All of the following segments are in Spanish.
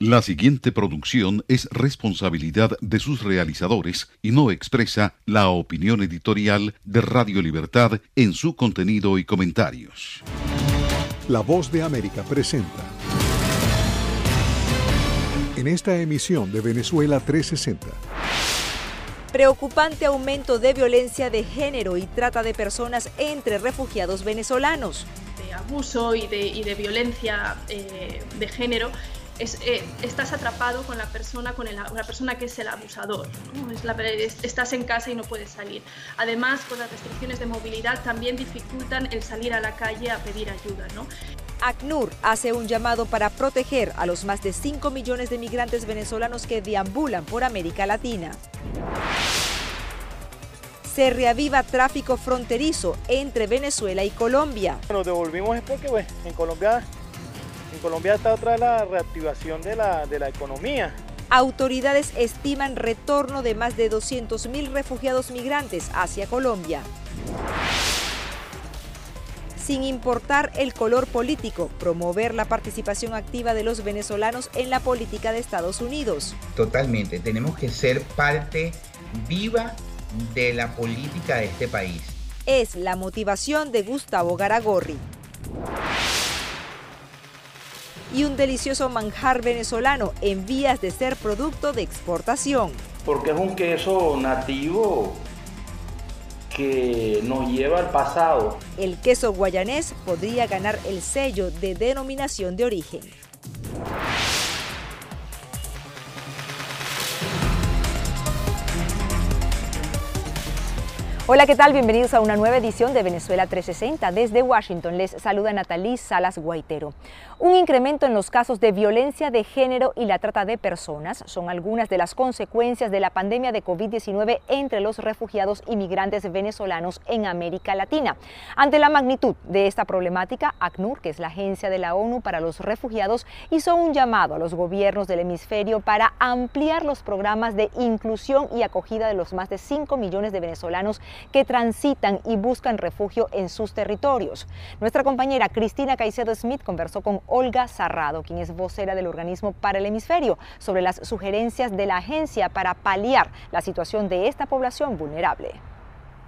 La siguiente producción es responsabilidad de sus realizadores y no expresa la opinión editorial de Radio Libertad en su contenido y comentarios. La voz de América presenta. En esta emisión de Venezuela 360. Preocupante aumento de violencia de género y trata de personas entre refugiados venezolanos. De abuso y de, violencia eh, de género eh, estás atrapado con la persona, con la persona que es el abusador. estás en casa y no puedes salir. Además, con las restricciones de movilidad también dificultan el salir a la calle a pedir ayuda. ¿no? ACNUR hace un llamado para proteger a los más de 5 millones de migrantes venezolanos que deambulan por América Latina. Se reaviva tráfico fronterizo entre Venezuela y Colombia. Nos devolvimos es porque pues, en Colombia en Colombia está otra la reactivación de la, de la economía. Autoridades estiman retorno de más de 200.000 refugiados migrantes hacia Colombia. Sin importar el color político, promover la participación activa de los venezolanos en la política de Estados Unidos. Totalmente, tenemos que ser parte viva de la política de este país. Es la motivación de Gustavo Garagorri y un delicioso manjar venezolano en vías de ser producto de exportación. Porque es un queso nativo que nos lleva al pasado. El queso guayanés podría ganar el sello de denominación de origen. Hola, ¿qué tal? Bienvenidos a una nueva edición de Venezuela 360. Desde Washington les saluda Natalí Salas Guaitero. Un incremento en los casos de violencia de género y la trata de personas son algunas de las consecuencias de la pandemia de COVID-19 entre los refugiados inmigrantes venezolanos en América Latina. Ante la magnitud de esta problemática, ACNUR, que es la agencia de la ONU para los refugiados, hizo un llamado a los gobiernos del hemisferio para ampliar los programas de inclusión y acogida de los más de 5 millones de venezolanos que transitan y buscan refugio en sus territorios. Nuestra compañera Cristina Caicedo Smith conversó con Olga Sarrado, quien es vocera del organismo para el hemisferio, sobre las sugerencias de la agencia para paliar la situación de esta población vulnerable.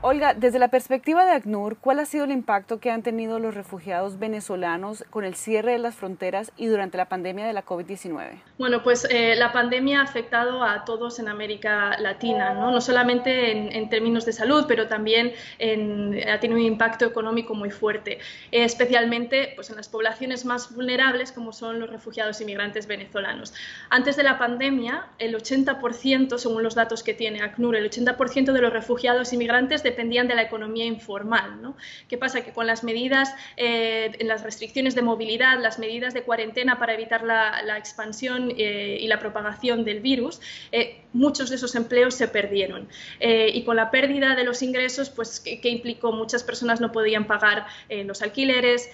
Olga, desde la perspectiva de ACNUR, ¿cuál ha sido el impacto que han tenido los refugiados venezolanos con el cierre de las fronteras y durante la pandemia de la COVID-19? Bueno, pues eh, la pandemia ha afectado a todos en América Latina, no, no solamente en, términos de salud, pero también ha tenido un impacto económico muy fuerte, eh, especialmente pues, en las poblaciones más vulnerables como son los refugiados inmigrantes venezolanos. Antes de la pandemia, el 80%, según los datos que tiene ACNUR, el 80% de los refugiados inmigrantes dependían de la economía informal. ¿no? ¿Qué pasa? Que con las medidas, eh, las restricciones de movilidad, las medidas de cuarentena para evitar la, expansión eh, y la propagación del virus, eh, muchos de esos empleos se perdieron. y con la pérdida de los ingresos, pues, ¿qué, implicó? Muchas personas no podían pagar los alquileres,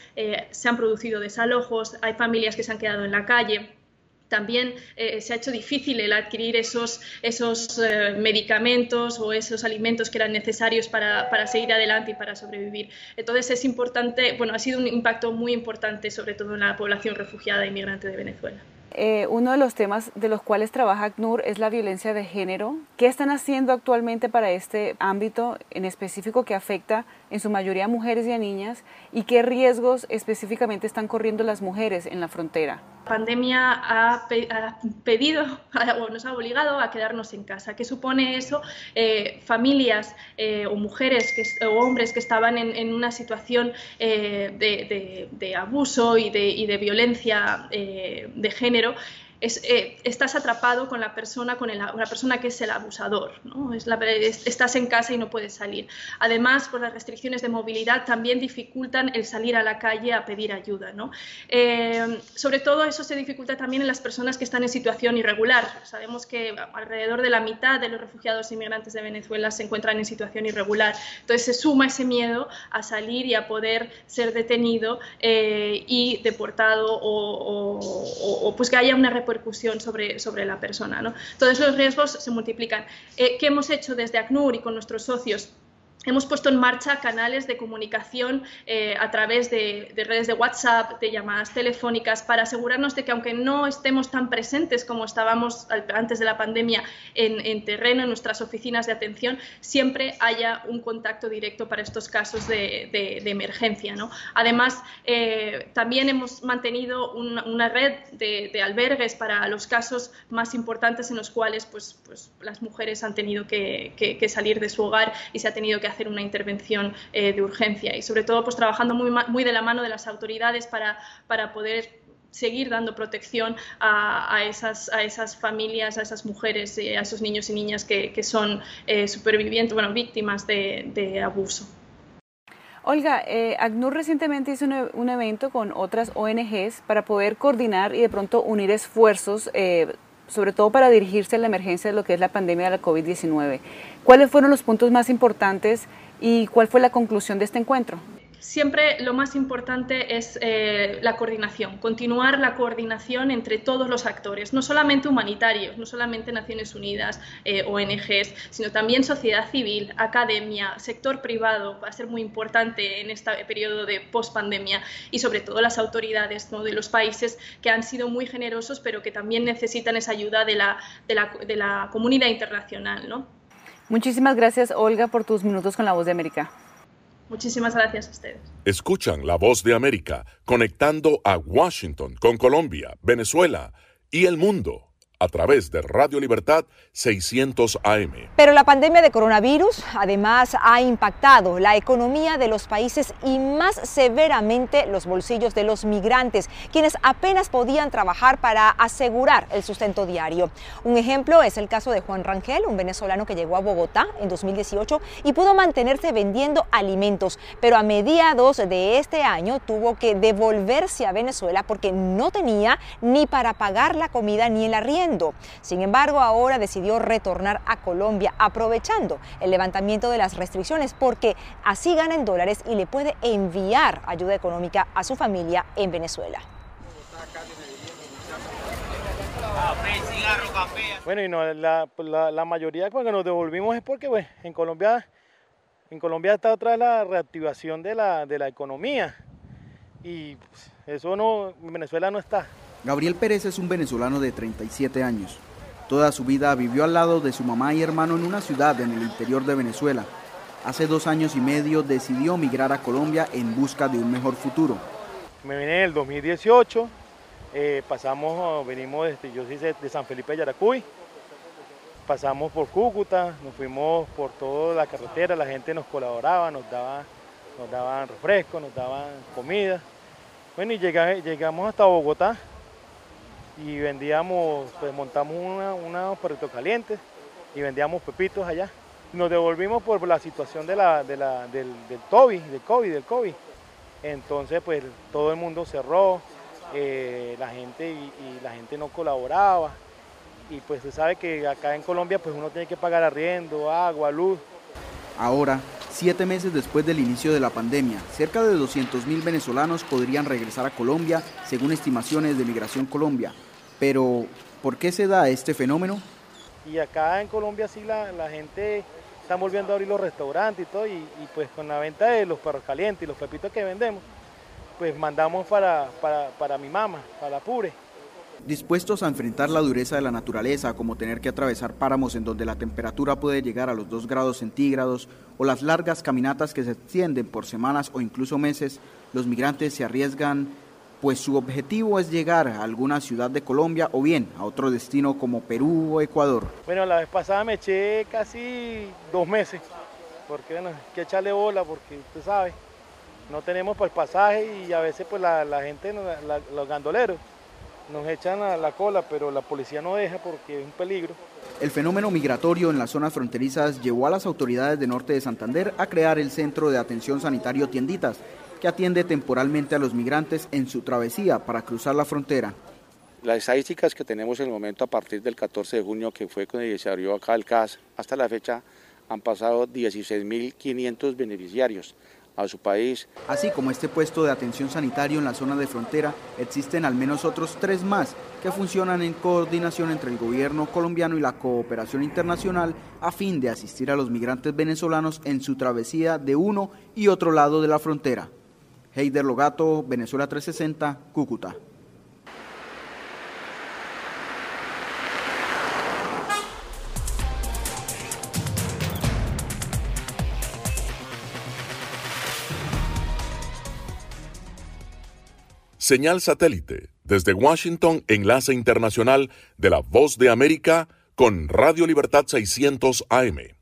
se han producido desalojos, hay familias que se han quedado en la calle también eh, se ha hecho difícil el adquirir esos, esos eh, medicamentos o esos alimentos que eran necesarios para, para, seguir adelante y para sobrevivir. Entonces es importante, bueno, ha sido un impacto muy importante sobre todo en la población refugiada e inmigrante de Venezuela. Eh, uno de los temas de los cuales trabaja ACNUR es la violencia de género. ¿Qué están haciendo actualmente para este ámbito en específico que afecta en su mayoría mujeres y a niñas? ¿Y qué riesgos específicamente están corriendo las mujeres en la frontera? La pandemia ha, pedido o nos ha obligado a quedarnos en casa. ¿Qué supone eso? Eh, familias eh, o mujeres o hombres que estaban en, una situación de, abuso y de violencia de género eh, estás atrapado con la persona, con la persona que es el abusador. ¿no? Es estás en casa y no puedes salir. Además, por las restricciones de movilidad también dificultan el salir a la calle a pedir ayuda. Eh, sobre todo eso se dificulta también en las personas que están en situación irregular. Sabemos que alrededor de la mitad de los refugiados inmigrantes de Venezuela se encuentran en situación irregular. Entonces se suma ese miedo a salir y a poder ser detenido eh, y deportado o, pues que haya una represión sobre, sobre la persona. ¿no? Todos los riesgos se multiplican. Eh, ¿Qué hemos hecho desde ACNUR y con nuestros socios? Hemos puesto en marcha canales de comunicación eh, a través de, redes de WhatsApp, de llamadas telefónicas, para asegurarnos de que aunque no estemos tan presentes como estábamos antes de la pandemia en, terreno, en nuestras oficinas de atención, siempre haya un contacto directo para estos casos de, emergencia. Además, eh, también hemos mantenido una, red de, albergues para los casos más importantes en los cuales pues, pues, las mujeres han tenido que, que salir de su hogar y se ha tenido que hacer una intervención eh, de urgencia y sobre todo pues trabajando muy, muy de la mano de las autoridades para, para poder seguir dando protección a, esas, a esas familias, a esas mujeres, a esos niños y niñas que, que son eh, supervivientes, bueno, víctimas de, abuso. Olga, eh, ACNUR recientemente hizo un, un, evento con otras ONGs para poder coordinar y de pronto unir esfuerzos eh, sobre todo para dirigirse a la emergencia de lo que es la pandemia de la COVID-19. ¿Cuáles fueron los puntos más importantes y cuál fue la conclusión de este encuentro? Siempre lo más importante es eh, la coordinación, continuar la coordinación entre todos los actores, no solamente humanitarios, no solamente Naciones Unidas, eh, ONGs, sino también sociedad civil, academia, sector privado, va a ser muy importante en este periodo de post-pandemia y sobre todo las autoridades de los países que han sido muy generosos pero que también necesitan esa ayuda de la, de la, de la comunidad internacional. ¿no? Muchísimas gracias, Olga, por tus minutos con la voz de América. Muchísimas gracias a ustedes. Escuchan la voz de América conectando a Washington con Colombia, Venezuela y el mundo a través de Radio Libertad 600 AM. Pero la pandemia de coronavirus además ha impactado la economía de los países y más severamente los bolsillos de los migrantes, quienes apenas podían trabajar para asegurar el sustento diario. Un ejemplo es el caso de Juan Rangel, un venezolano que llegó a Bogotá en 2018 y pudo mantenerse vendiendo alimentos, pero a mediados de este año tuvo que devolverse a Venezuela porque no tenía ni para pagar la comida ni el arriendo. Sin embargo, ahora decidió retornar a Colombia aprovechando el levantamiento de las restricciones porque así gana en dólares y le puede enviar ayuda económica a su familia en Venezuela. Bueno, y no, la, la, mayoría cuando nos devolvimos es porque pues, en Colombia en Colombia está otra vez la reactivación de la, la economía y pues, eso no, en Venezuela no está. Gabriel Pérez es un venezolano de 37 años. Toda su vida vivió al lado de su mamá y hermano en una ciudad en el interior de Venezuela. Hace dos años y medio decidió migrar a Colombia en busca de un mejor futuro. Me vine en el 2018, eh, pasamos, venimos, desde, yo soy de San Felipe de Yaracuy, pasamos por Cúcuta, nos fuimos por toda la carretera, la gente nos colaboraba, nos, daba, nos daban refrescos, nos daban comida. Bueno, y llegamos hasta Bogotá, y vendíamos, pues montamos una, una perritos calientes y vendíamos pepitos allá. Nos devolvimos por la situación de la, del, del COVID, del COVID, del COVID. Entonces, pues todo el mundo cerró, eh, la gente y, la gente no colaboraba. Y pues se sabe que acá en Colombia pues uno tiene que pagar arriendo, agua, luz. Ahora, siete meses después del inicio de la pandemia, cerca de 200.000 venezolanos podrían regresar a Colombia, según estimaciones de Migración Colombia. Pero, ¿por qué se da este fenómeno? Y acá en Colombia sí la, gente está volviendo a abrir los restaurantes y todo, y, pues con la venta de los perros calientes y los pepitos que vendemos, pues mandamos para, para, para mi mamá, para la Pure. Dispuestos a enfrentar la dureza de la naturaleza, como tener que atravesar páramos en donde la temperatura puede llegar a los 2 grados centígrados, o las largas caminatas que se extienden por semanas o incluso meses, los migrantes se arriesgan, pues su objetivo es llegar a alguna ciudad de Colombia o bien a otro destino como Perú o Ecuador. Bueno, la vez pasada me eché casi dos meses, porque bueno, hay que echarle bola, porque usted sabe, no tenemos el pasaje y a veces pues la, gente, los gandoleros, nos echan a la cola, pero la policía no deja porque es un peligro. El fenómeno migratorio en las zonas fronterizas llevó a las autoridades de Norte de Santander a crear el Centro de Atención Sanitario Tienditas, que atiende temporalmente a los migrantes en su travesía para cruzar la frontera. Las estadísticas que tenemos en el momento a partir del 14 de junio, que fue cuando se abrió acá el CAS, hasta la fecha han pasado 16.500 beneficiarios. a su país. Así como este puesto de atención sanitario en la zona de frontera, existen al menos otros tres más que funcionan en coordinación entre el gobierno colombiano y la cooperación internacional a fin de asistir a los migrantes venezolanos en su travesía de uno y otro lado de la frontera. Heider Logato, Venezuela 360, Cúcuta. Señal satélite desde Washington, enlace internacional de la Voz de América con Radio Libertad 600 AM.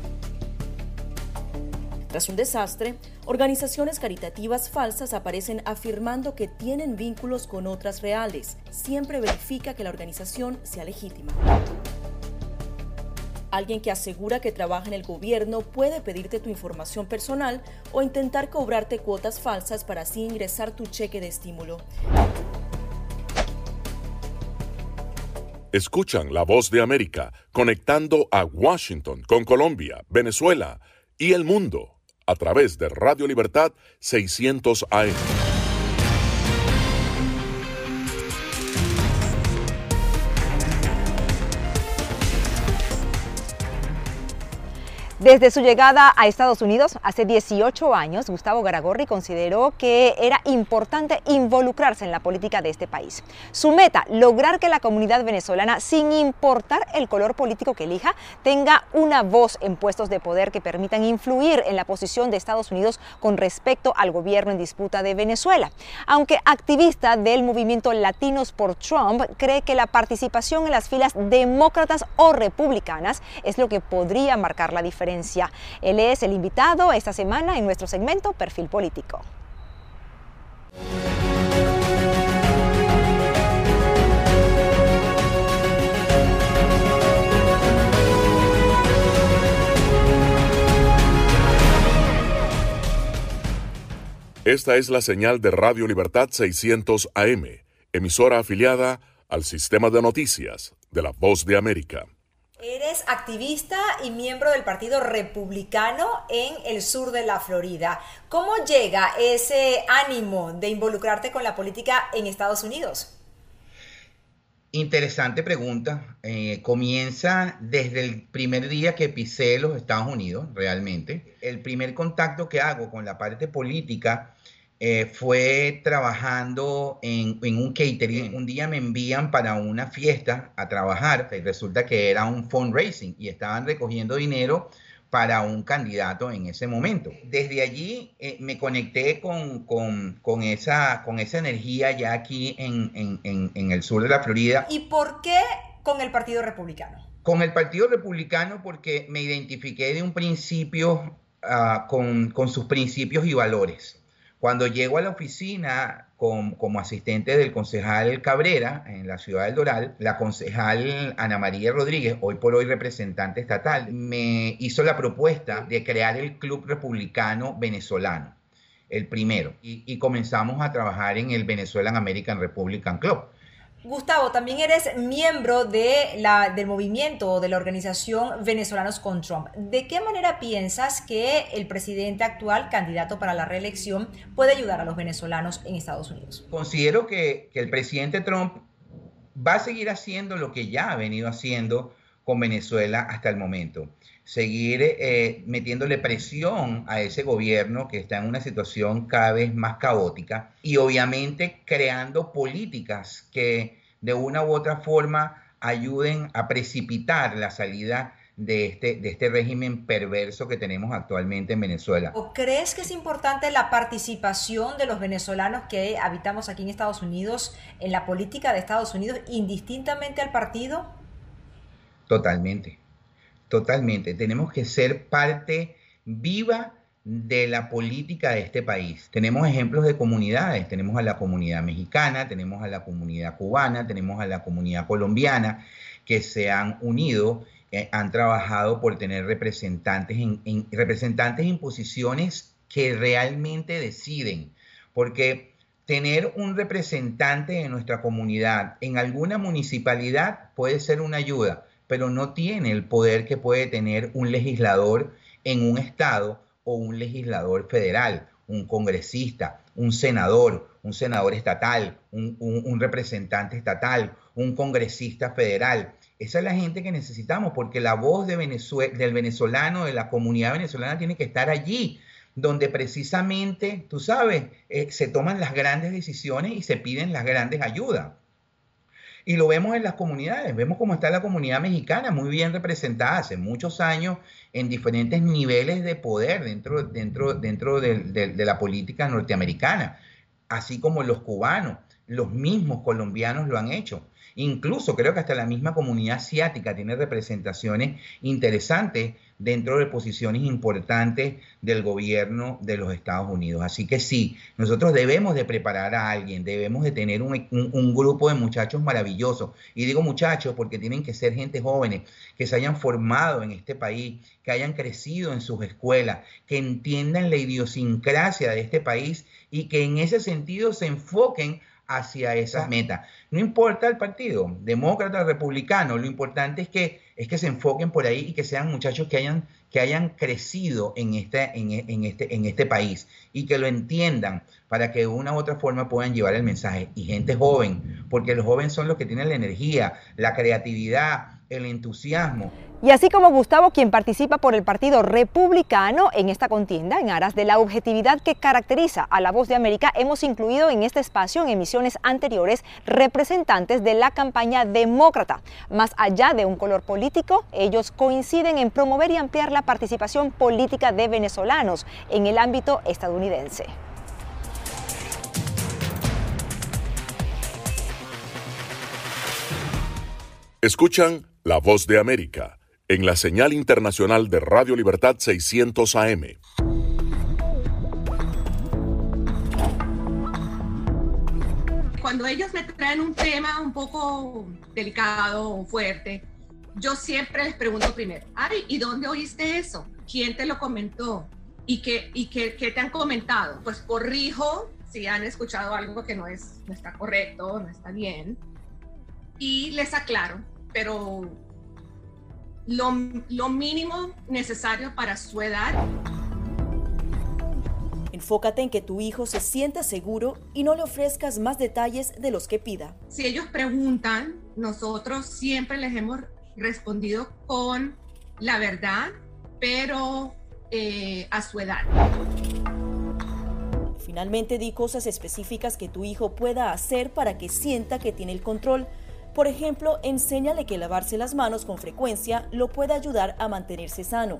Tras un desastre, organizaciones caritativas falsas aparecen afirmando que tienen vínculos con otras reales. Siempre verifica que la organización sea legítima. Alguien que asegura que trabaja en el gobierno puede pedirte tu información personal o intentar cobrarte cuotas falsas para así ingresar tu cheque de estímulo. Escuchan la voz de América conectando a Washington con Colombia, Venezuela y el mundo a través de Radio Libertad 600 AM. Desde su llegada a Estados Unidos hace 18 años, Gustavo Garagorri consideró que era importante involucrarse en la política de este país. Su meta, lograr que la comunidad venezolana, sin importar el color político que elija, tenga una voz en puestos de poder que permitan influir en la posición de Estados Unidos con respecto al gobierno en disputa de Venezuela. Aunque activista del movimiento Latinos por Trump, cree que la participación en las filas demócratas o republicanas es lo que podría marcar la diferencia él es el invitado esta semana en nuestro segmento Perfil Político. Esta es la señal de Radio Libertad 600 AM, emisora afiliada al sistema de noticias de la Voz de América. Eres activista y miembro del Partido Republicano en el sur de la Florida. ¿Cómo llega ese ánimo de involucrarte con la política en Estados Unidos? Interesante pregunta. Eh, comienza desde el primer día que pisé los Estados Unidos, realmente. El primer contacto que hago con la parte política eh, fue trabajando en, un catering. Un día me envían para una fiesta a trabajar y resulta que era un fundraising y estaban recogiendo dinero para un candidato en ese momento. Desde allí eh, me conecté con, con, esa, con esa energía ya aquí en, en, el sur de la Florida. ¿Y por qué con el Partido Republicano? Con el Partido Republicano porque me identifiqué de un principio ah, con, con sus principios y valores Cuando llego a la oficina como asistente del concejal Cabrera en la ciudad del Doral, la concejal Ana María Rodríguez, hoy por hoy representante estatal, me hizo la propuesta de crear el Club Republicano Venezolano, el primero, y, y comenzamos a trabajar en el Venezuelan American Republican Club. Gustavo, también eres miembro de la, del movimiento de la organización Venezolanos con Trump. ¿De qué manera piensas que el presidente actual, candidato para la reelección, puede ayudar a los venezolanos en Estados Unidos? Considero que, que el presidente Trump va a seguir haciendo lo que ya ha venido haciendo con Venezuela hasta el momento. Seguir eh, metiéndole presión a ese gobierno que está en una situación cada vez más caótica y obviamente creando políticas que de una u otra forma ayuden a precipitar la salida de este, de este régimen perverso que tenemos actualmente en Venezuela. ¿O crees que es importante la participación de los venezolanos que habitamos aquí en Estados Unidos en la política de Estados Unidos indistintamente al partido? Totalmente, totalmente. Tenemos que ser parte viva de la política de este país. Tenemos ejemplos de comunidades, tenemos a la comunidad mexicana, tenemos a la comunidad cubana, tenemos a la comunidad colombiana que se han unido, eh, han trabajado por tener representantes en, representantes en posiciones que realmente deciden, porque tener un representante en nuestra comunidad en alguna municipalidad puede ser una ayuda, pero no tiene el poder que puede tener un legislador en un estado o un legislador federal, un congresista, un senador, un senador estatal, un, representante estatal, un congresista federal. Esa es la gente que necesitamos porque la voz de del venezolano, de la comunidad venezolana tiene que estar allí, donde precisamente, tú sabes, eh, se toman las grandes decisiones y se piden las grandes ayudas. Y lo vemos en las comunidades, vemos cómo está la comunidad mexicana, muy bien representada hace muchos años en diferentes niveles de poder dentro, dentro, dentro de, la política norteamericana, así como los cubanos, los mismos colombianos lo han hecho. Incluso creo que hasta la misma comunidad asiática tiene representaciones interesantes dentro de posiciones importantes del gobierno de los Estados Unidos. Así que sí, nosotros debemos de preparar a alguien, debemos de tener un, grupo de muchachos maravillosos. Y digo muchachos porque tienen que ser gente jóvenes, que se hayan formado en este país, que hayan crecido en sus escuelas, que entiendan la idiosincrasia de este país y que en ese sentido se enfoquen hacia esas metas. No importa el partido, demócrata republicano, lo importante es que, es que se enfoquen por ahí y que sean muchachos que hayan, que hayan crecido en este, en, este, en este país y que lo entiendan para que de una u otra forma puedan llevar el mensaje. Y gente joven, porque los jóvenes son los que tienen la energía, la creatividad, el entusiasmo y así como Gustavo, quien participa por el Partido Republicano en esta contienda, en aras de la objetividad que caracteriza a La Voz de América, hemos incluido en este espacio, en emisiones anteriores, representantes de la campaña demócrata. Más allá de un color político, ellos coinciden en promover y ampliar la participación política de venezolanos en el ámbito estadounidense. Escuchan La Voz de América en la señal internacional de Radio Libertad 600 AM. Cuando ellos me traen un tema un poco delicado o fuerte, yo siempre les pregunto primero, ay, ¿y dónde oíste eso? ¿Quién te lo comentó? ¿Y qué, y qué, te han comentado? Pues corrijo si han escuchado algo que no, es, no está correcto, no está bien, y les aclaro, pero lo, mínimo necesario para su edad. Enfócate en que tu hijo se sienta seguro y no le ofrezcas más detalles de los que pida. Si ellos preguntan, nosotros siempre les hemos respondido con la verdad, pero eh, a su edad. Finalmente di cosas específicas que tu hijo pueda hacer para que sienta que tiene el control por ejemplo, enséñale que lavarse las manos con frecuencia lo puede ayudar a mantenerse sano.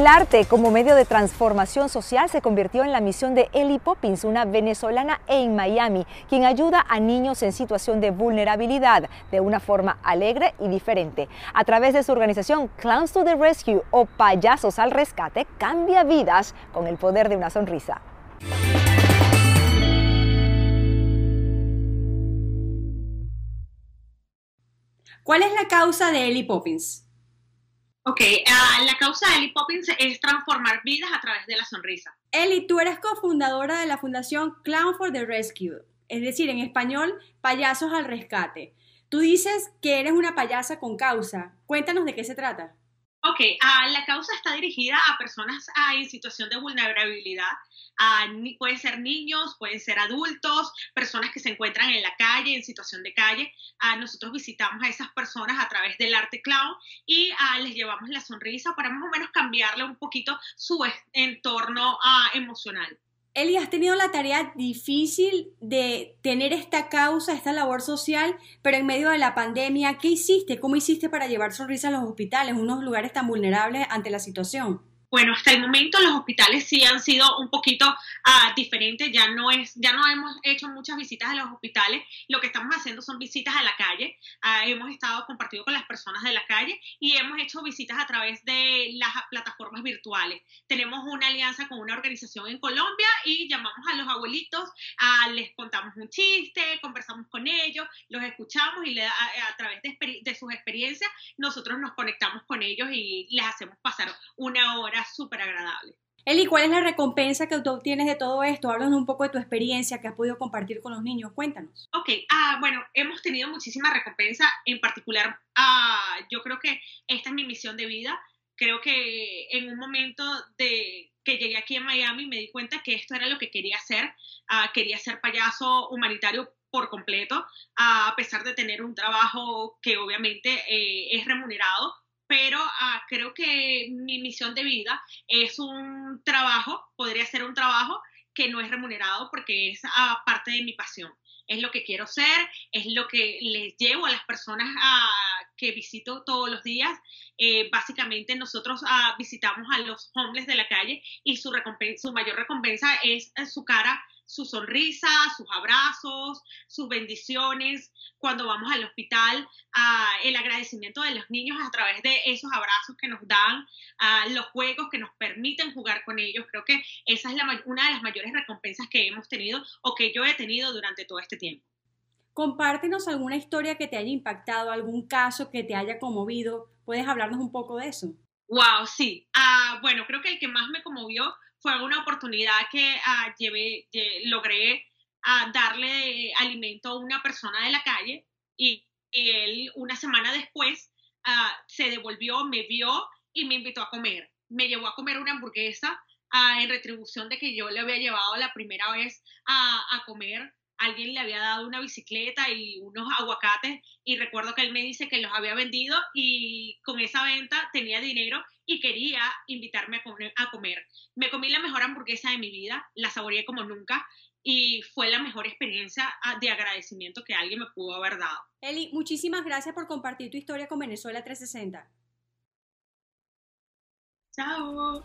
El arte como medio de transformación social se convirtió en la misión de Ellie Poppins, una venezolana en Miami, quien ayuda a niños en situación de vulnerabilidad de una forma alegre y diferente. A través de su organización Clowns to the Rescue o Payasos al Rescate, cambia vidas con el poder de una sonrisa. ¿Cuál es la causa de Ellie Poppins? Ok, uh, la causa de Ellie Poppins es transformar vidas a través de la sonrisa. Ellie, tú eres cofundadora de la fundación Clown for the Rescue, es decir, en español, Payasos al Rescate. Tú dices que eres una payasa con causa. Cuéntanos de qué se trata. Ok, uh, la causa está dirigida a personas uh, en situación de vulnerabilidad. Uh, pueden ser niños, pueden ser adultos, personas que se encuentran en la calle, en situación de calle. nosotros visitamos a esas personas a través del arte clown y les llevamos la sonrisa para más o menos cambiarle un poquito su entorno emocional. Eli, has tenido la tarea difícil de tener esta causa, esta labor social, pero en medio de la pandemia, ¿qué hiciste? ¿Cómo hiciste para llevar sonrisas a los hospitales, unos lugares tan vulnerables ante la situación? Bueno, hasta el momento los hospitales sí han sido un poquito uh, diferentes, ya no, es, ya no hemos hecho muchas visitas a los hospitales, lo que estamos haciendo son visitas a la calle, uh, hemos estado compartiendo con las personas de la calle y hemos hecho visitas a través de las plataformas virtuales. Tenemos una alianza con una organización en Colombia y llamamos a los abuelitos, uh, les contamos un chiste, conversamos con ellos, los escuchamos y le, a, a, través de, de sus experiencias nosotros nos conectamos con ellos y les hacemos pasar una hora súper agradable. Eli, ¿cuál es la recompensa que tú obtienes de todo esto? Háblanos un poco de tu experiencia que has podido compartir con los niños. Cuéntanos. Ok, ah, bueno, hemos tenido muchísima recompensa. En particular, ah, yo creo que esta es mi misión de vida. Creo que en un momento de que llegué aquí a Miami me di cuenta que esto era lo que quería hacer. Ah, quería ser payaso humanitario por completo, a pesar de tener un trabajo que obviamente eh, es remunerado pero uh, creo que mi misión de vida es un trabajo, podría ser un trabajo que no es remunerado porque es uh, parte de mi pasión. Es lo que quiero ser, es lo que les llevo a las personas uh, que visito todos los días. Eh, básicamente nosotros visitamos a los homeless de la calle y su, su mayor recompensa es su cara su sonrisa, sus abrazos, sus bendiciones, cuando vamos al hospital, uh, el agradecimiento de los niños a través de esos abrazos que nos dan, uh, los juegos que nos permiten jugar con ellos. Creo que esa es la, una de las mayores recompensas que hemos tenido o que yo he tenido durante todo este tiempo. Compártenos alguna historia que te haya impactado, algún caso que te haya conmovido. ¿Puedes hablarnos un poco de eso? Wow, sí. Uh, bueno, creo que el que más me conmovió fue una oportunidad que llevé, logré uh, darle alimento a una persona de la calle y, él una semana después uh, se devolvió, me vio y me invitó a comer. Me llevó a comer una hamburguesa en retribución de que yo le había llevado la primera vez a comer alguien le había dado una bicicleta y unos aguacates y recuerdo que él me dice que los había vendido y con esa venta tenía dinero y quería invitarme a comer. Me comí la mejor hamburguesa de mi vida, la saboreé como nunca y fue la mejor experiencia ah, de agradecimiento que alguien me pudo haber dado. Eli, muchísimas gracias por compartir tu historia con Venezuela 360. Chao.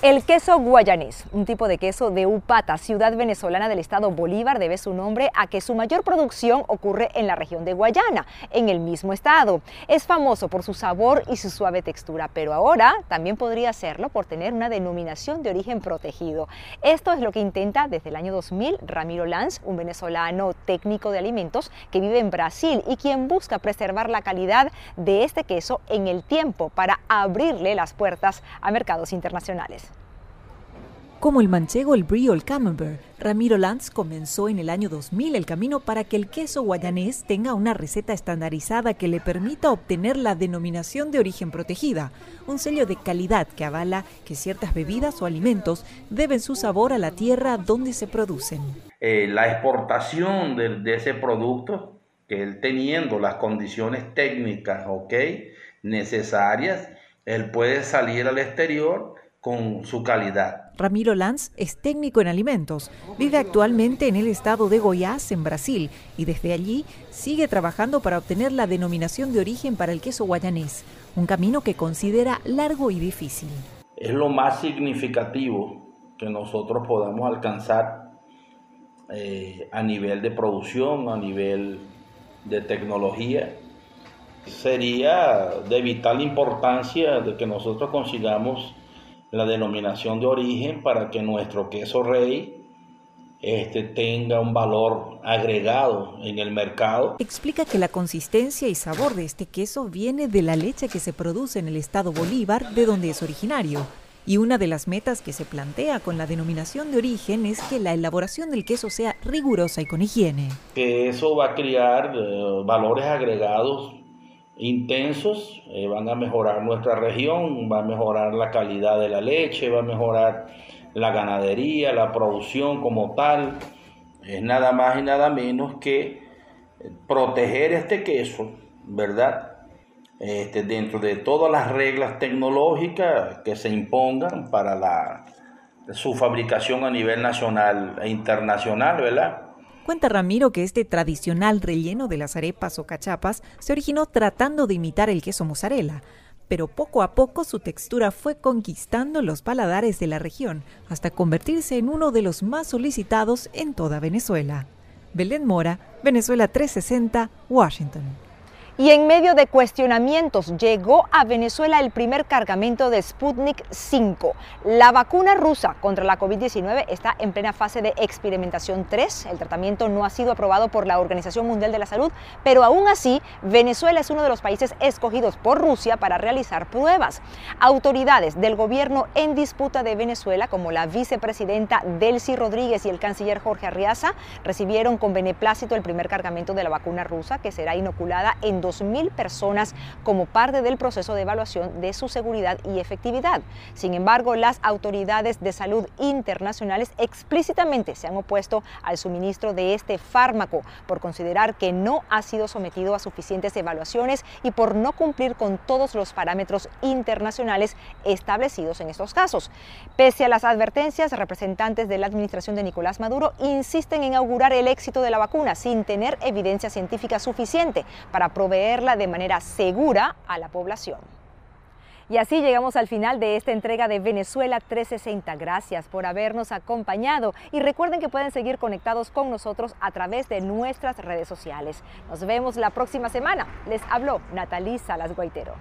El queso guayanés, un tipo de queso de Upata, ciudad venezolana del estado Bolívar, debe su nombre a que su mayor producción ocurre en la región de Guayana, en el mismo estado. Es famoso por su sabor y su suave textura, pero ahora también podría serlo por tener una denominación de origen protegido. Esto es lo que intenta desde el año 2000 Ramiro Lanz, un venezolano técnico de alimentos que vive en Brasil y quien busca preservar la calidad de este queso en el tiempo para abrirle las puertas a mercados internacionales. Como el manchego, el brie o el camembert, Ramiro Lanz comenzó en el año 2000 el camino para que el queso guayanés tenga una receta estandarizada que le permita obtener la denominación de origen protegida, un sello de calidad que avala que ciertas bebidas o alimentos deben su sabor a la tierra donde se producen. Eh, la exportación de, ese producto, que él teniendo las condiciones técnicas necesarias, él puede salir al exterior con su calidad. Ramiro Lanz es técnico en alimentos. Vive actualmente en el estado de Goiás, en Brasil, y desde allí sigue trabajando para obtener la denominación de origen para el queso guayanés, un camino que considera largo y difícil. Es lo más significativo que nosotros podamos alcanzar eh, a nivel de producción, a nivel de tecnología. Sería de vital importancia de que nosotros consigamos la denominación de origen para que nuestro queso rey este, tenga un valor agregado en el mercado. Explica que la consistencia y sabor de este queso viene de la leche que se produce en el estado Bolívar, de donde es originario. Y una de las metas que se plantea con la denominación de origen es que la elaboración del queso sea rigurosa y con higiene. Que eso va a crear eh, valores agregados intensos, eh, van a mejorar nuestra región, va a mejorar la calidad de la leche, va a mejorar la ganadería, la producción como tal. Es nada más y nada menos que proteger este queso, ¿verdad? Este, dentro de todas las reglas tecnológicas que se impongan para la, su fabricación a nivel nacional e internacional, ¿verdad? Cuenta Ramiro que este tradicional relleno de las arepas o cachapas se originó tratando de imitar el queso mozzarella, pero poco a poco su textura fue conquistando los paladares de la región hasta convertirse en uno de los más solicitados en toda Venezuela. Belén Mora, Venezuela 360, Washington. Y en medio de cuestionamientos llegó a Venezuela el primer cargamento de Sputnik 5. La vacuna rusa contra la COVID-19 está en plena fase de experimentación 3. El tratamiento no ha sido aprobado por la Organización Mundial de la Salud, pero aún así Venezuela es uno de los países escogidos por Rusia para realizar pruebas. Autoridades del gobierno en disputa de Venezuela, como la vicepresidenta Delcy Rodríguez y el canciller Jorge Arriaza, recibieron con beneplácito el primer cargamento de la vacuna rusa que será inoculada en 2.000 personas como parte del proceso de evaluación de su seguridad y efectividad. Sin embargo, las autoridades de salud internacionales explícitamente se han opuesto al suministro de este fármaco por considerar que no ha sido sometido a suficientes evaluaciones y por no cumplir con todos los parámetros internacionales establecidos en estos casos. Pese a las advertencias, representantes de la administración de Nicolás Maduro insisten en augurar el éxito de la vacuna sin tener evidencia científica suficiente para proveer de manera segura a la población. Y así llegamos al final de esta entrega de Venezuela 360. Gracias por habernos acompañado y recuerden que pueden seguir conectados con nosotros a través de nuestras redes sociales. Nos vemos la próxima semana. Les habló Natalí Salas Guaitero.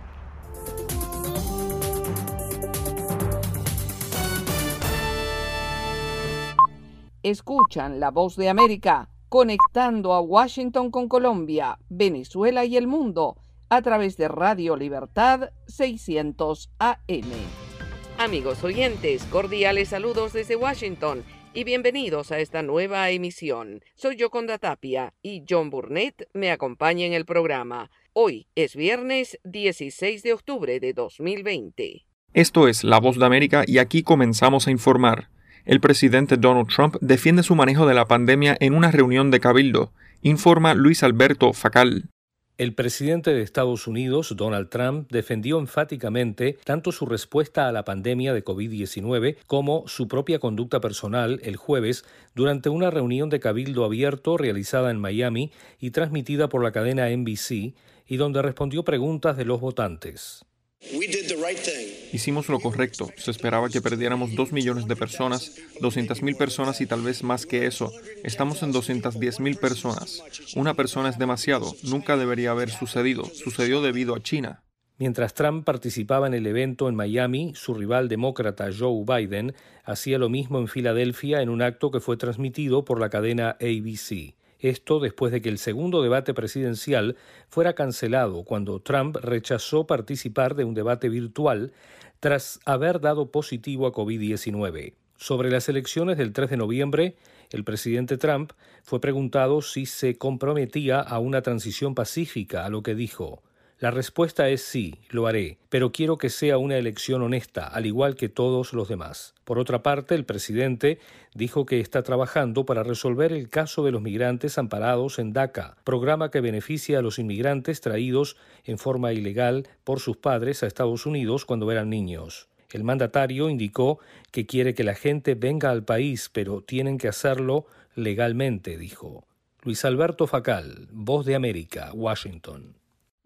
Escuchan la voz de América conectando a Washington con Colombia, Venezuela y el mundo a través de Radio Libertad 600 AM. Amigos oyentes, cordiales saludos desde Washington y bienvenidos a esta nueva emisión. Soy Yoconda Tapia y John Burnett me acompaña en el programa. Hoy es viernes 16 de octubre de 2020. Esto es La Voz de América y aquí comenzamos a informar. El presidente Donald Trump defiende su manejo de la pandemia en una reunión de cabildo, informa Luis Alberto Facal. El presidente de Estados Unidos, Donald Trump, defendió enfáticamente tanto su respuesta a la pandemia de COVID-19 como su propia conducta personal el jueves durante una reunión de cabildo abierto realizada en Miami y transmitida por la cadena NBC y donde respondió preguntas de los votantes. Hicimos lo correcto. Se esperaba que perdiéramos 2 millones de personas, 200 mil personas y tal vez más que eso. Estamos en 210 mil personas. Una persona es demasiado. Nunca debería haber sucedido. Sucedió debido a China. Mientras Trump participaba en el evento en Miami, su rival demócrata Joe Biden hacía lo mismo en Filadelfia en un acto que fue transmitido por la cadena ABC. Esto después de que el segundo debate presidencial fuera cancelado cuando Trump rechazó participar de un debate virtual tras haber dado positivo a COVID-19. Sobre las elecciones del 3 de noviembre, el presidente Trump fue preguntado si se comprometía a una transición pacífica, a lo que dijo, la respuesta es sí, lo haré, pero quiero que sea una elección honesta, al igual que todos los demás. Por otra parte, el presidente dijo que está trabajando para resolver el caso de los migrantes amparados en DACA, programa que beneficia a los inmigrantes traídos en forma ilegal por sus padres a Estados Unidos cuando eran niños. El mandatario indicó que quiere que la gente venga al país, pero tienen que hacerlo legalmente, dijo. Luis Alberto Facal, Voz de América, Washington.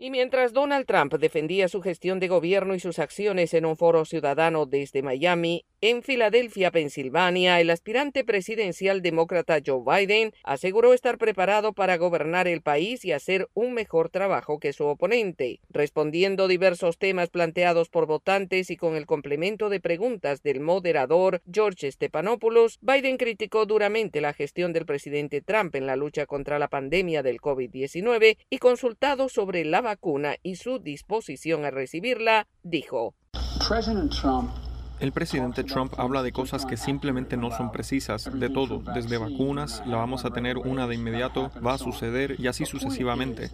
Y mientras Donald Trump defendía su gestión de gobierno y sus acciones en un foro ciudadano desde Miami, en Filadelfia, Pensilvania, el aspirante presidencial demócrata Joe Biden aseguró estar preparado para gobernar el país y hacer un mejor trabajo que su oponente. Respondiendo diversos temas planteados por votantes y con el complemento de preguntas del moderador George Stephanopoulos, Biden criticó duramente la gestión del presidente Trump en la lucha contra la pandemia del COVID-19 y consultado sobre la vacuna y su disposición a recibirla, dijo. El presidente Trump habla de cosas que simplemente no son precisas, de todo, desde vacunas, la vamos a tener una de inmediato, va a suceder y así sucesivamente.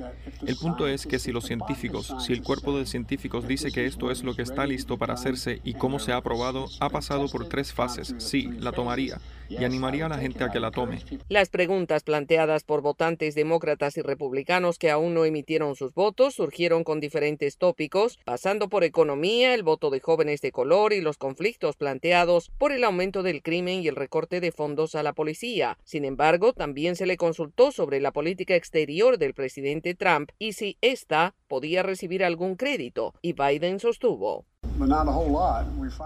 El punto es que si los científicos, si el cuerpo de científicos dice que esto es lo que está listo para hacerse y cómo se ha aprobado, ha pasado por tres fases, sí, la tomaría y animaría a la gente a que la tome. Las preguntas planteadas por votantes demócratas y republicanos que aún no emitieron sus votos surgieron con diferentes tópicos, pasando por economía, el voto de jóvenes de color y los conflictos planteados por el aumento del crimen y el recorte de fondos a la policía. Sin embargo, también se le consultó sobre la política exterior del presidente Trump y si ésta podía recibir algún crédito, y Biden sostuvo.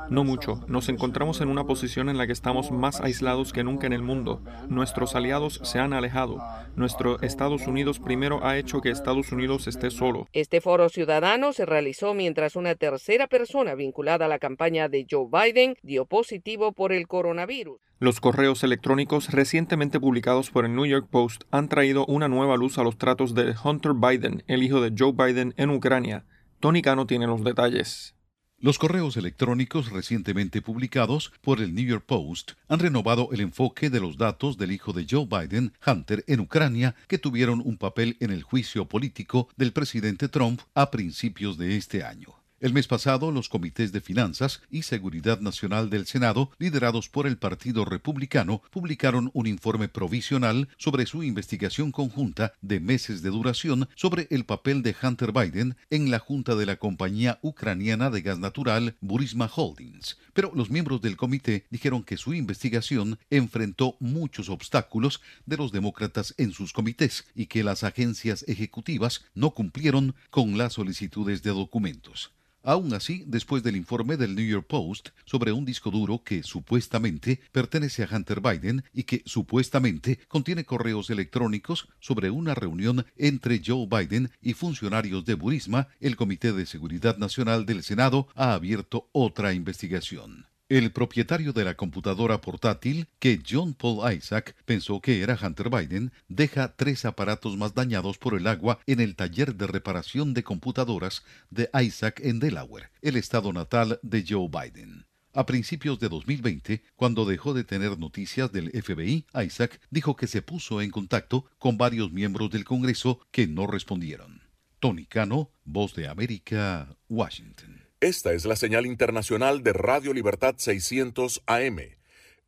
No mucho. Nos encontramos en una posición en la que estamos más aislados que nunca en el mundo. Nuestros aliados se han alejado. Nuestro Estados Unidos primero ha hecho que Estados Unidos esté solo. Este foro ciudadano se realizó mientras una tercera persona vinculada a la campaña de Joe Biden dio positivo por el coronavirus. Los correos electrónicos recientemente publicados por el New York Post han traído una nueva luz a los tratos de Hunter Biden, el hijo de Joe Biden, en Ucrania. Tony Cano tiene los detalles. Los correos electrónicos recientemente publicados por el New York Post han renovado el enfoque de los datos del hijo de Joe Biden, Hunter, en Ucrania, que tuvieron un papel en el juicio político del presidente Trump a principios de este año. El mes pasado, los comités de finanzas y seguridad nacional del Senado, liderados por el Partido Republicano, publicaron un informe provisional sobre su investigación conjunta de meses de duración sobre el papel de Hunter Biden en la junta de la compañía ucraniana de gas natural Burisma Holdings. Pero los miembros del comité dijeron que su investigación enfrentó muchos obstáculos de los demócratas en sus comités y que las agencias ejecutivas no cumplieron con las solicitudes de documentos. Aún así, después del informe del New York Post sobre un disco duro que supuestamente pertenece a Hunter Biden y que supuestamente contiene correos electrónicos sobre una reunión entre Joe Biden y funcionarios de Burisma, el Comité de Seguridad Nacional del Senado ha abierto otra investigación. El propietario de la computadora portátil, que John Paul Isaac pensó que era Hunter Biden, deja tres aparatos más dañados por el agua en el taller de reparación de computadoras de Isaac en Delaware, el estado natal de Joe Biden. A principios de 2020, cuando dejó de tener noticias del FBI, Isaac dijo que se puso en contacto con varios miembros del Congreso que no respondieron. Tony Cano, Voz de América, Washington. Esta es la señal internacional de Radio Libertad 600 AM.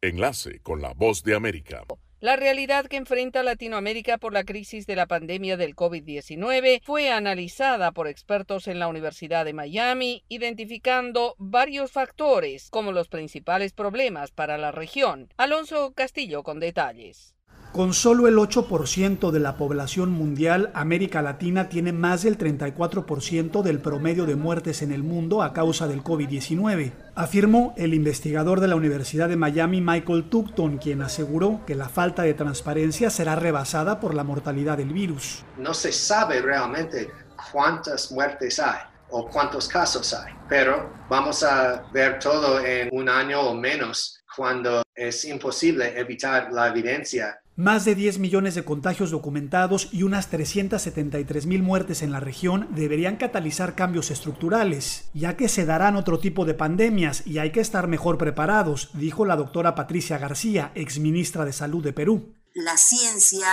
Enlace con la voz de América. La realidad que enfrenta Latinoamérica por la crisis de la pandemia del COVID-19 fue analizada por expertos en la Universidad de Miami, identificando varios factores como los principales problemas para la región. Alonso Castillo con detalles. Con solo el 8% de la población mundial, América Latina tiene más del 34% del promedio de muertes en el mundo a causa del COVID-19, afirmó el investigador de la Universidad de Miami Michael Tupton, quien aseguró que la falta de transparencia será rebasada por la mortalidad del virus. No se sabe realmente cuántas muertes hay o cuántos casos hay, pero vamos a ver todo en un año o menos cuando es imposible evitar la evidencia más de 10 millones de contagios documentados y unas 373 mil muertes en la región deberían catalizar cambios estructurales, ya que se darán otro tipo de pandemias y hay que estar mejor preparados, dijo la doctora Patricia García, exministra de Salud de Perú. La ciencia,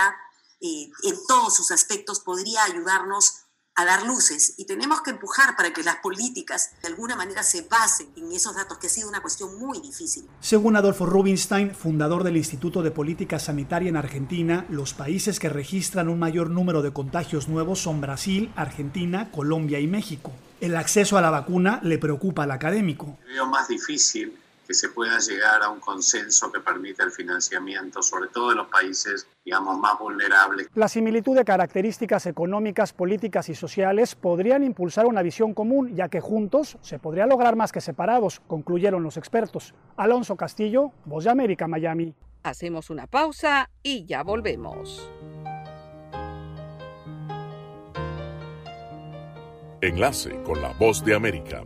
eh, en todos sus aspectos, podría ayudarnos a dar luces y tenemos que empujar para que las políticas de alguna manera se basen en esos datos, que ha sido una cuestión muy difícil. Según Adolfo Rubinstein, fundador del Instituto de Política Sanitaria en Argentina, los países que registran un mayor número de contagios nuevos son Brasil, Argentina, Colombia y México. El acceso a la vacuna le preocupa al académico. Veo más difícil que se pueda llegar a un consenso que permita el financiamiento, sobre todo en los países, digamos, más vulnerables. La similitud de características económicas, políticas y sociales podrían impulsar una visión común, ya que juntos se podría lograr más que separados, concluyeron los expertos. Alonso Castillo, Voz de América, Miami. Hacemos una pausa y ya volvemos. Enlace con la Voz de América.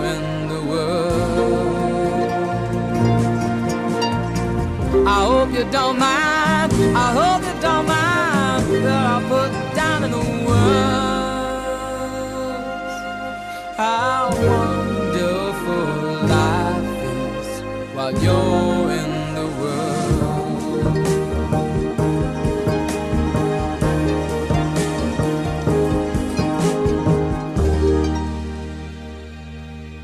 I hope you don't mind. I hope you don't mind that I put down in the words. How wonderful life is while you're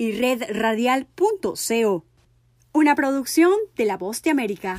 y redradial.co. Una producción de La Voz de América.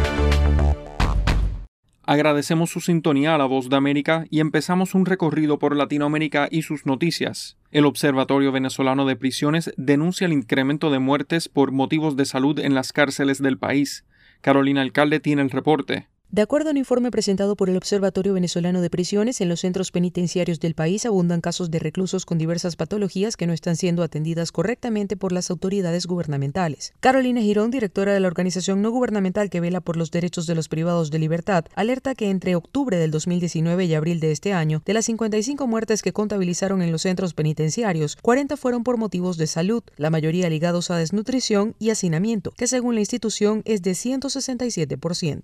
Agradecemos su sintonía a la Voz de América y empezamos un recorrido por Latinoamérica y sus noticias. El Observatorio Venezolano de Prisiones denuncia el incremento de muertes por motivos de salud en las cárceles del país. Carolina Alcalde tiene el reporte. De acuerdo a un informe presentado por el Observatorio Venezolano de Prisiones, en los centros penitenciarios del país abundan casos de reclusos con diversas patologías que no están siendo atendidas correctamente por las autoridades gubernamentales. Carolina Girón, directora de la organización no gubernamental que vela por los derechos de los privados de libertad, alerta que entre octubre del 2019 y abril de este año, de las 55 muertes que contabilizaron en los centros penitenciarios, 40 fueron por motivos de salud, la mayoría ligados a desnutrición y hacinamiento, que según la institución es de 167%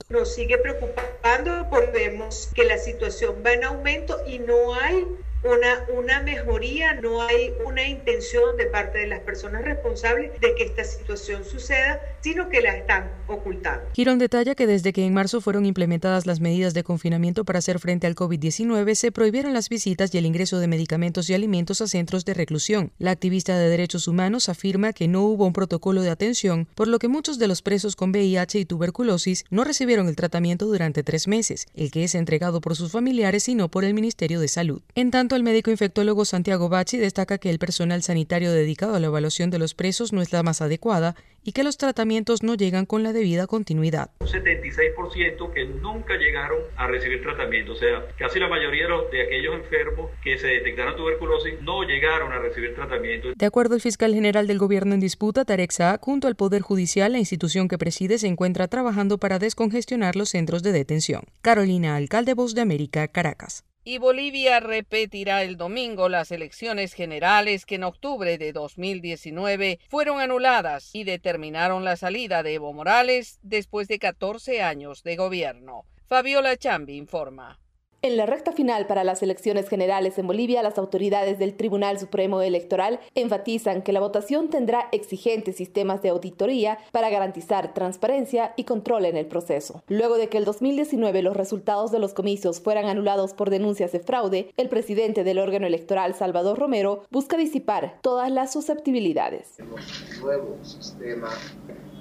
preocupando porque vemos que la situación va en aumento y no hay una, una mejoría, no hay una intención de parte de las personas responsables de que esta situación suceda, sino que la están ocultando. Girón detalla que desde que en marzo fueron implementadas las medidas de confinamiento para hacer frente al COVID-19, se prohibieron las visitas y el ingreso de medicamentos y alimentos a centros de reclusión. La activista de derechos humanos afirma que no hubo un protocolo de atención, por lo que muchos de los presos con VIH y tuberculosis no recibieron el tratamiento durante tres meses, el que es entregado por sus familiares y no por el Ministerio de Salud. En tanto, el médico infectólogo Santiago Bachi destaca que el personal sanitario dedicado a la evaluación de los presos no es la más adecuada y que los tratamientos no llegan con la debida continuidad. Un 76% que nunca llegaron a recibir tratamiento, o sea, casi la mayoría de aquellos enfermos que se detectaron tuberculosis no llegaron a recibir tratamiento. De acuerdo al fiscal general del gobierno en disputa, Tarek junto al Poder Judicial, la institución que preside se encuentra trabajando para descongestionar los centros de detención. Carolina, alcalde Voz de América, Caracas y Bolivia repetirá el domingo las elecciones generales que en octubre de 2019 fueron anuladas y determinaron la salida de Evo Morales después de 14 años de gobierno. Fabiola Chambi informa. En la recta final para las elecciones generales en Bolivia, las autoridades del Tribunal Supremo Electoral enfatizan que la votación tendrá exigentes sistemas de auditoría para garantizar transparencia y control en el proceso. Luego de que el 2019 los resultados de los comicios fueran anulados por denuncias de fraude, el presidente del órgano electoral, Salvador Romero, busca disipar todas las susceptibilidades. nuevo sistema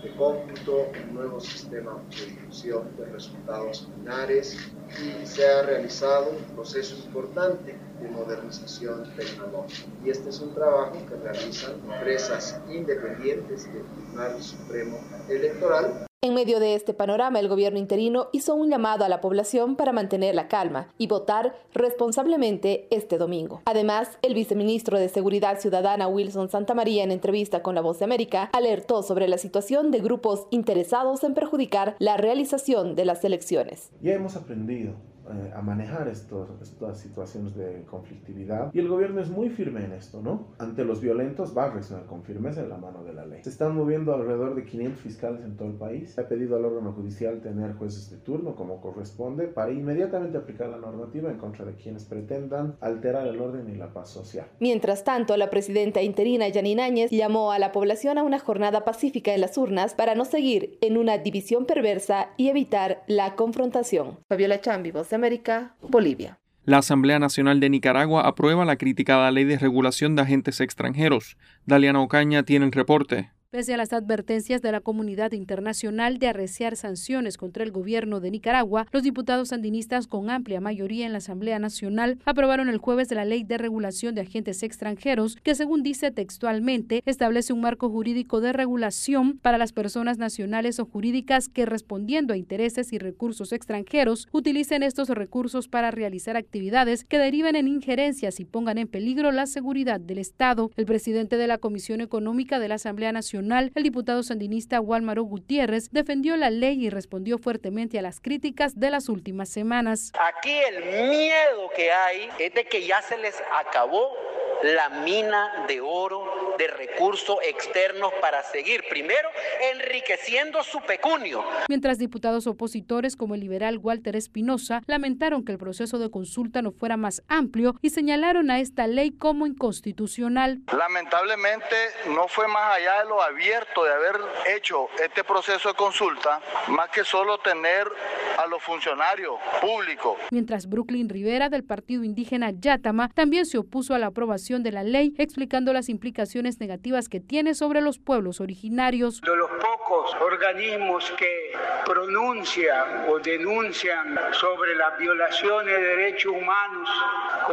de cómputo, un nuevo sistema de difusión de resultados finales y se ha realizado un proceso importante de modernización tecnológica. Y este es un trabajo que realizan empresas independientes del Tribunal Supremo Electoral en medio de este panorama, el gobierno interino hizo un llamado a la población para mantener la calma y votar responsablemente este domingo. Además, el viceministro de Seguridad Ciudadana Wilson Santamaría, en entrevista con La Voz de América, alertó sobre la situación de grupos interesados en perjudicar la realización de las elecciones. Ya hemos aprendido eh, a manejar estos, estas situaciones de conflictividad. Y el gobierno es muy firme en esto, ¿no? Ante los violentos va a reaccionar con firmeza en la mano de la ley. Se están moviendo alrededor de 500 fiscales en todo el país. Se ha pedido al órgano judicial tener jueces de turno como corresponde para inmediatamente aplicar la normativa en contra de quienes pretendan alterar el orden y la paz social. Mientras tanto, la presidenta interina Yanine Áñez llamó a la población a una jornada pacífica en las urnas para no seguir en una división perversa y evitar la confrontación. Fabiola Chambi, voz América, Bolivia. La Asamblea Nacional de Nicaragua aprueba la criticada ley de regulación de agentes extranjeros. Daliana Ocaña tiene el reporte. Pese a las advertencias de la comunidad internacional de arreciar sanciones contra el gobierno de Nicaragua, los diputados sandinistas con amplia mayoría en la Asamblea Nacional aprobaron el jueves la ley de regulación de agentes extranjeros que, según dice textualmente, establece un marco jurídico de regulación para las personas nacionales o jurídicas que, respondiendo a intereses y recursos extranjeros, utilicen estos recursos para realizar actividades que deriven en injerencias y pongan en peligro la seguridad del Estado. El presidente de la Comisión Económica de la Asamblea Nacional el diputado sandinista Walmaro Gutiérrez defendió la ley y respondió fuertemente a las críticas de las últimas semanas. Aquí el miedo que hay es de que ya se les acabó la mina de oro de recursos externos para seguir, primero, enriqueciendo su pecunio. Mientras diputados opositores como el liberal Walter Espinosa lamentaron que el proceso de consulta no fuera más amplio y señalaron a esta ley como inconstitucional. Lamentablemente no fue más allá de lo abierto de haber hecho este proceso de consulta, más que solo tener a los funcionarios públicos. Mientras Brooklyn Rivera del partido indígena Yatama también se opuso a la aprobación de la ley, explicando las implicaciones negativas que tiene sobre los pueblos originarios. De los pocos organismos que pronuncian o denuncian sobre las violaciones de derechos humanos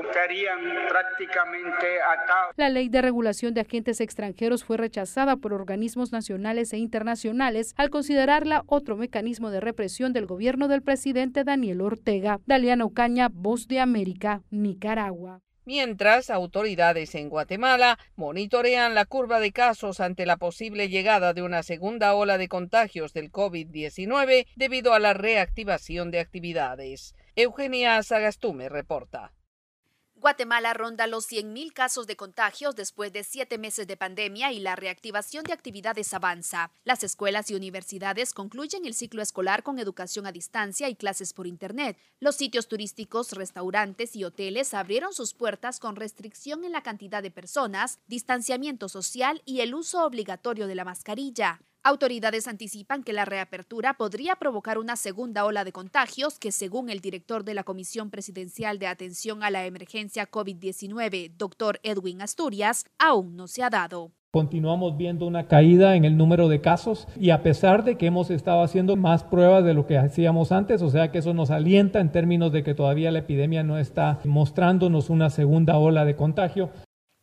estarían prácticamente atados. La ley de regulación de agentes extranjeros fue rechazada por organismos nacionales e internacionales al considerarla otro mecanismo de represión del gobierno del presidente Daniel Ortega. Daliana Ocaña, Voz de América, Nicaragua. Mientras, autoridades en Guatemala monitorean la curva de casos ante la posible llegada de una segunda ola de contagios del COVID-19 debido a la reactivación de actividades. Eugenia Sagastume reporta. Guatemala ronda los 100.000 casos de contagios después de siete meses de pandemia y la reactivación de actividades avanza. Las escuelas y universidades concluyen el ciclo escolar con educación a distancia y clases por Internet. Los sitios turísticos, restaurantes y hoteles abrieron sus puertas con restricción en la cantidad de personas, distanciamiento social y el uso obligatorio de la mascarilla. Autoridades anticipan que la reapertura podría provocar una segunda ola de contagios que, según el director de la Comisión Presidencial de Atención a la Emergencia COVID-19, doctor Edwin Asturias, aún no se ha dado. Continuamos viendo una caída en el número de casos y a pesar de que hemos estado haciendo más pruebas de lo que hacíamos antes, o sea que eso nos alienta en términos de que todavía la epidemia no está mostrándonos una segunda ola de contagio,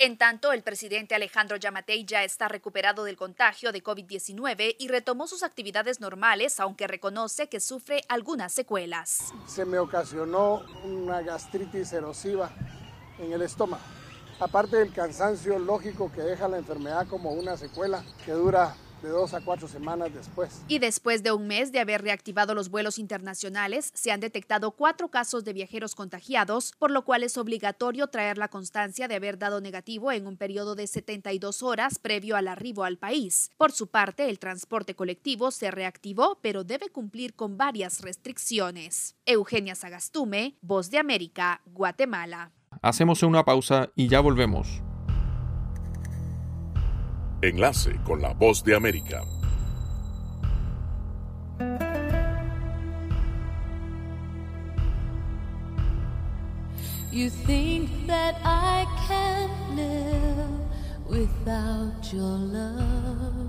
en tanto, el presidente Alejandro Yamatei ya está recuperado del contagio de COVID-19 y retomó sus actividades normales, aunque reconoce que sufre algunas secuelas. Se me ocasionó una gastritis erosiva en el estómago, aparte del cansancio lógico que deja la enfermedad como una secuela que dura de dos a cuatro semanas después. Y después de un mes de haber reactivado los vuelos internacionales, se han detectado cuatro casos de viajeros contagiados, por lo cual es obligatorio traer la constancia de haber dado negativo en un periodo de 72 horas previo al arribo al país. Por su parte, el transporte colectivo se reactivó, pero debe cumplir con varias restricciones. Eugenia Sagastume, Voz de América, Guatemala. Hacemos una pausa y ya volvemos. Enlace con la voz de América. You think that I can live without your love.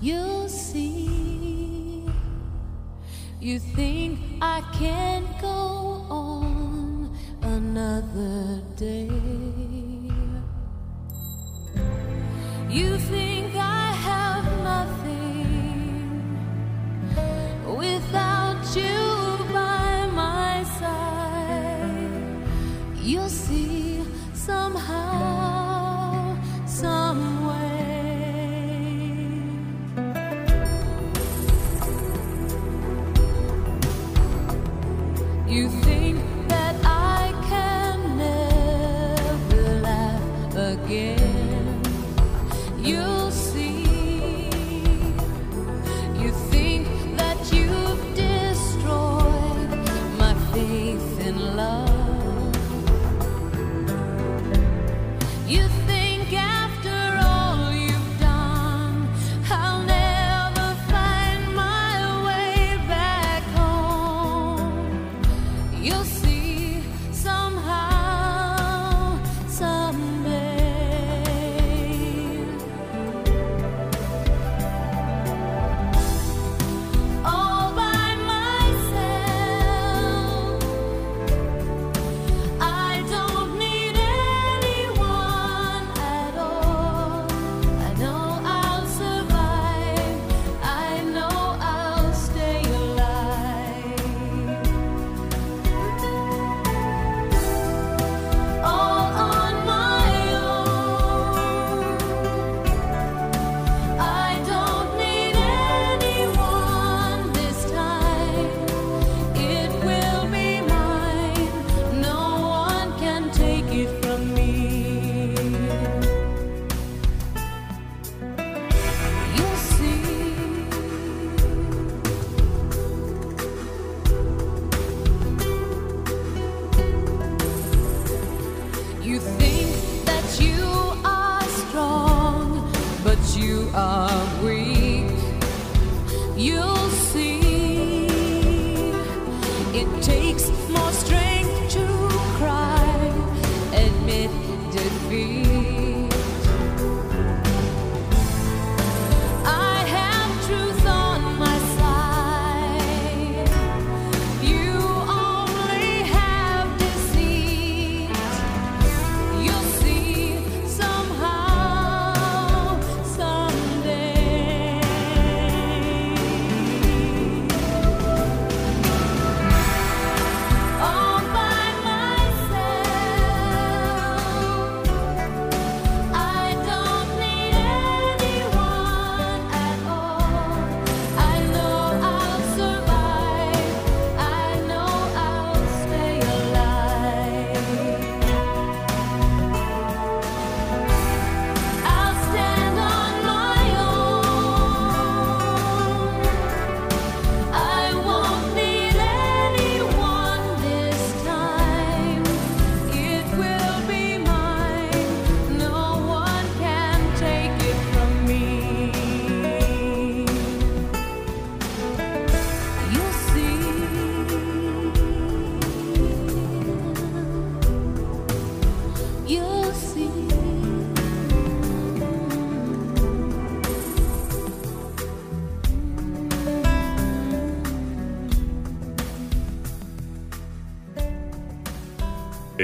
You'll see. You think I can go on another day. You think I have nothing without you by my side. You'll see somehow, somehow.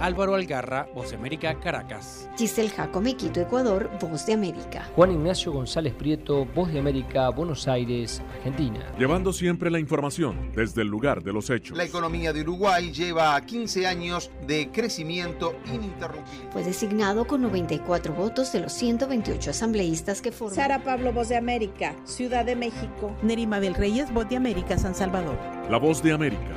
Álvaro Algarra, Voz de América, Caracas. Giselle Jacome, Quito, Ecuador, Voz de América. Juan Ignacio González Prieto, Voz de América, Buenos Aires, Argentina. Llevando siempre la información desde el lugar de los hechos. La economía de Uruguay lleva 15 años de crecimiento ininterrumpido. Fue designado con 94 votos de los 128 asambleístas que forman. Sara Pablo, Voz de América, Ciudad de México. Nerima del Reyes, Voz de América, San Salvador. La voz de América,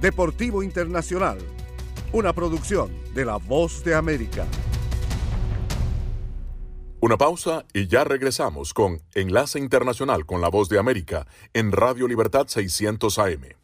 Deportivo Internacional, una producción de La Voz de América. Una pausa y ya regresamos con Enlace Internacional con la Voz de América en Radio Libertad 600 AM.